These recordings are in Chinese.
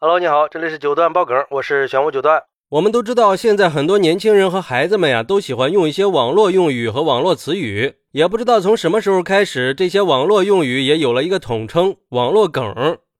Hello，你好，这里是九段爆梗，我是玄武九段。我们都知道，现在很多年轻人和孩子们呀，都喜欢用一些网络用语和网络词语。也不知道从什么时候开始，这些网络用语也有了一个统称——网络梗。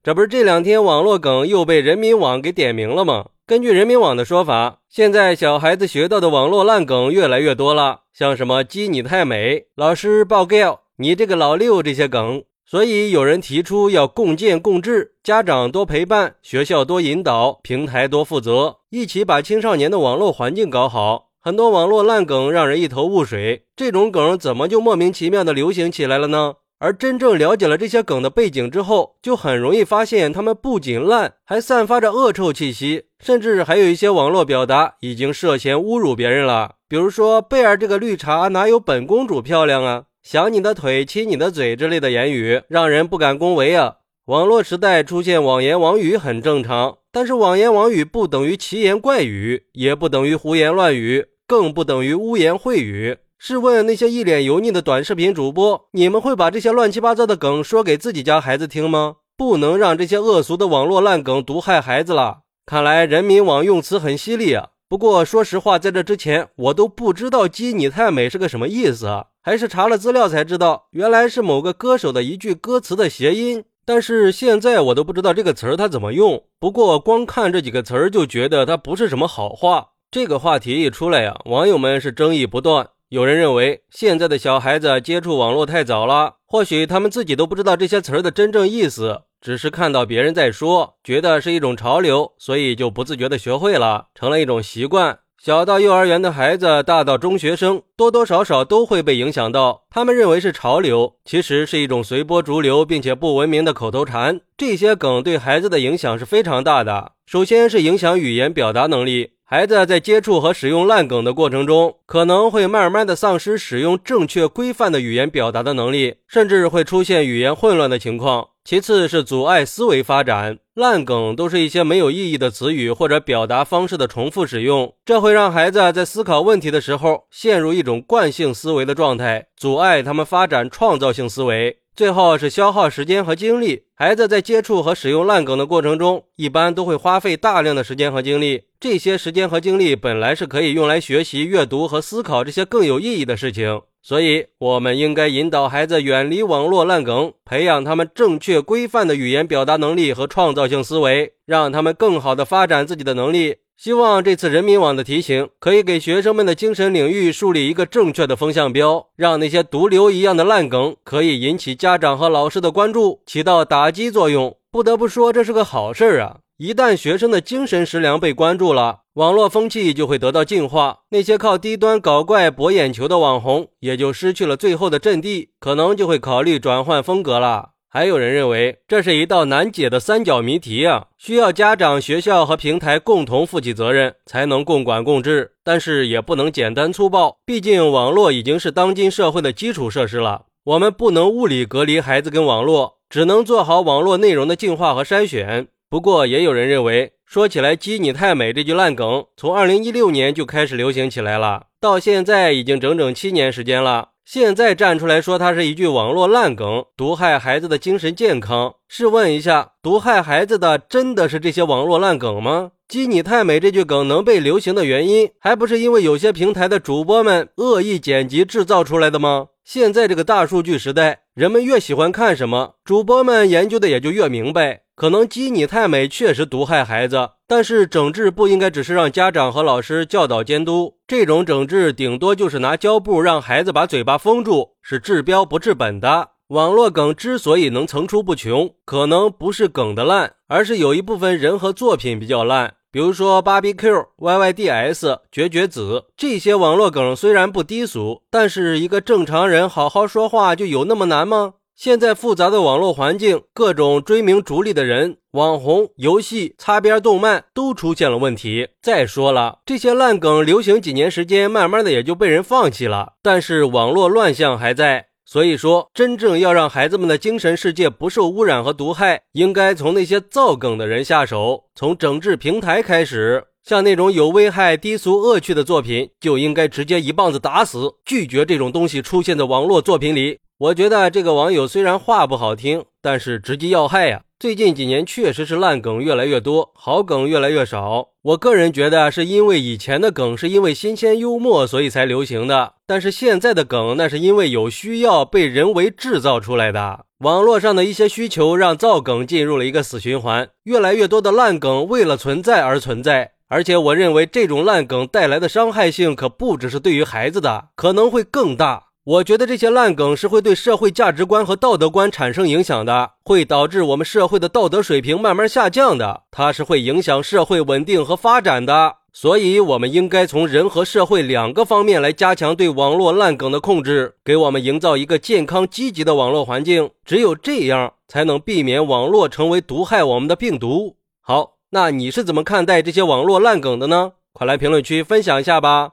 这不是这两天网络梗又被人民网给点名了吗？根据人民网的说法，现在小孩子学到的网络烂梗越来越多了，像什么“鸡你太美”、“老师报告你这个老六”这些梗。所以有人提出要共建共治，家长多陪伴，学校多引导，平台多负责，一起把青少年的网络环境搞好。很多网络烂梗让人一头雾水，这种梗怎么就莫名其妙的流行起来了呢？而真正了解了这些梗的背景之后，就很容易发现，他们不仅烂，还散发着恶臭气息，甚至还有一些网络表达已经涉嫌侮辱别人了。比如说，贝尔这个绿茶哪有本公主漂亮啊？想你的腿，亲你的嘴之类的言语，让人不敢恭维啊。网络时代出现网言网语很正常，但是网言网语不等于奇言怪语，也不等于胡言乱语，更不等于污言秽语。试问那些一脸油腻的短视频主播，你们会把这些乱七八糟的梗说给自己家孩子听吗？不能让这些恶俗的网络烂梗毒害孩子了。看来人民网用词很犀利啊。不过说实话，在这之前我都不知道“鸡你太美”是个什么意思啊。还是查了资料才知道，原来是某个歌手的一句歌词的谐音。但是现在我都不知道这个词儿它怎么用。不过光看这几个词儿就觉得它不是什么好话。这个话题一出来呀，网友们是争议不断。有人认为现在的小孩子接触网络太早了，或许他们自己都不知道这些词儿的真正意思，只是看到别人在说，觉得是一种潮流，所以就不自觉的学会了，成了一种习惯。小到幼儿园的孩子，大到中学生，多多少少都会被影响到。他们认为是潮流，其实是一种随波逐流并且不文明的口头禅。这些梗对孩子的影响是非常大的。首先是影响语言表达能力，孩子在接触和使用烂梗的过程中，可能会慢慢的丧失使用正确规范的语言表达的能力，甚至会出现语言混乱的情况。其次是阻碍思维发展，烂梗都是一些没有意义的词语或者表达方式的重复使用，这会让孩子在思考问题的时候陷入一种惯性思维的状态，阻碍他们发展创造性思维。最后是消耗时间和精力，孩子在接触和使用烂梗的过程中，一般都会花费大量的时间和精力，这些时间和精力本来是可以用来学习、阅读和思考这些更有意义的事情。所以，我们应该引导孩子远离网络烂梗，培养他们正确规范的语言表达能力和创造性思维，让他们更好地发展自己的能力。希望这次人民网的提醒可以给学生们的精神领域树立一个正确的风向标，让那些毒瘤一样的烂梗可以引起家长和老师的关注，起到打击作用。不得不说，这是个好事儿啊！一旦学生的精神食粮被关注了，网络风气就会得到净化，那些靠低端搞怪博眼球的网红也就失去了最后的阵地，可能就会考虑转换风格了。还有人认为这是一道难解的三角谜题啊，需要家长、学校和平台共同负起责任，才能共管共治。但是也不能简单粗暴，毕竟网络已经是当今社会的基础设施了，我们不能物理隔离孩子跟网络，只能做好网络内容的净化和筛选。不过，也有人认为，说起来“鸡你太美”这句烂梗，从二零一六年就开始流行起来了，到现在已经整整七年时间了。现在站出来说它是一句网络烂梗，毒害孩子的精神健康。试问一下，毒害孩子的真的是这些网络烂梗吗？“鸡你太美”这句梗能被流行的原因，还不是因为有些平台的主播们恶意剪辑制造出来的吗？现在这个大数据时代，人们越喜欢看什么，主播们研究的也就越明白。可能“鸡你太美”确实毒害孩子，但是整治不应该只是让家长和老师教导监督，这种整治顶多就是拿胶布让孩子把嘴巴封住，是治标不治本的。网络梗之所以能层出不穷，可能不是梗的烂，而是有一部分人和作品比较烂。比如说芭比 Q、YYDS、绝绝子这些网络梗虽然不低俗，但是一个正常人好好说话就有那么难吗？现在复杂的网络环境，各种追名逐利的人、网红、游戏、擦边动漫都出现了问题。再说了，这些烂梗流行几年时间，慢慢的也就被人放弃了。但是网络乱象还在，所以说真正要让孩子们的精神世界不受污染和毒害，应该从那些造梗的人下手，从整治平台开始。像那种有危害、低俗、恶趣的作品，就应该直接一棒子打死，拒绝这种东西出现在网络作品里。我觉得这个网友虽然话不好听，但是直击要害呀。最近几年确实是烂梗越来越多，好梗越来越少。我个人觉得是因为以前的梗是因为新鲜幽默，所以才流行的。但是现在的梗，那是因为有需要被人为制造出来的。网络上的一些需求让造梗进入了一个死循环，越来越多的烂梗为了存在而存在。而且我认为这种烂梗带来的伤害性可不只是对于孩子的，可能会更大。我觉得这些烂梗是会对社会价值观和道德观产生影响的，会导致我们社会的道德水平慢慢下降的。它是会影响社会稳定和发展的。所以，我们应该从人和社会两个方面来加强对网络烂梗的控制，给我们营造一个健康积极的网络环境。只有这样，才能避免网络成为毒害我们的病毒。好，那你是怎么看待这些网络烂梗的呢？快来评论区分享一下吧！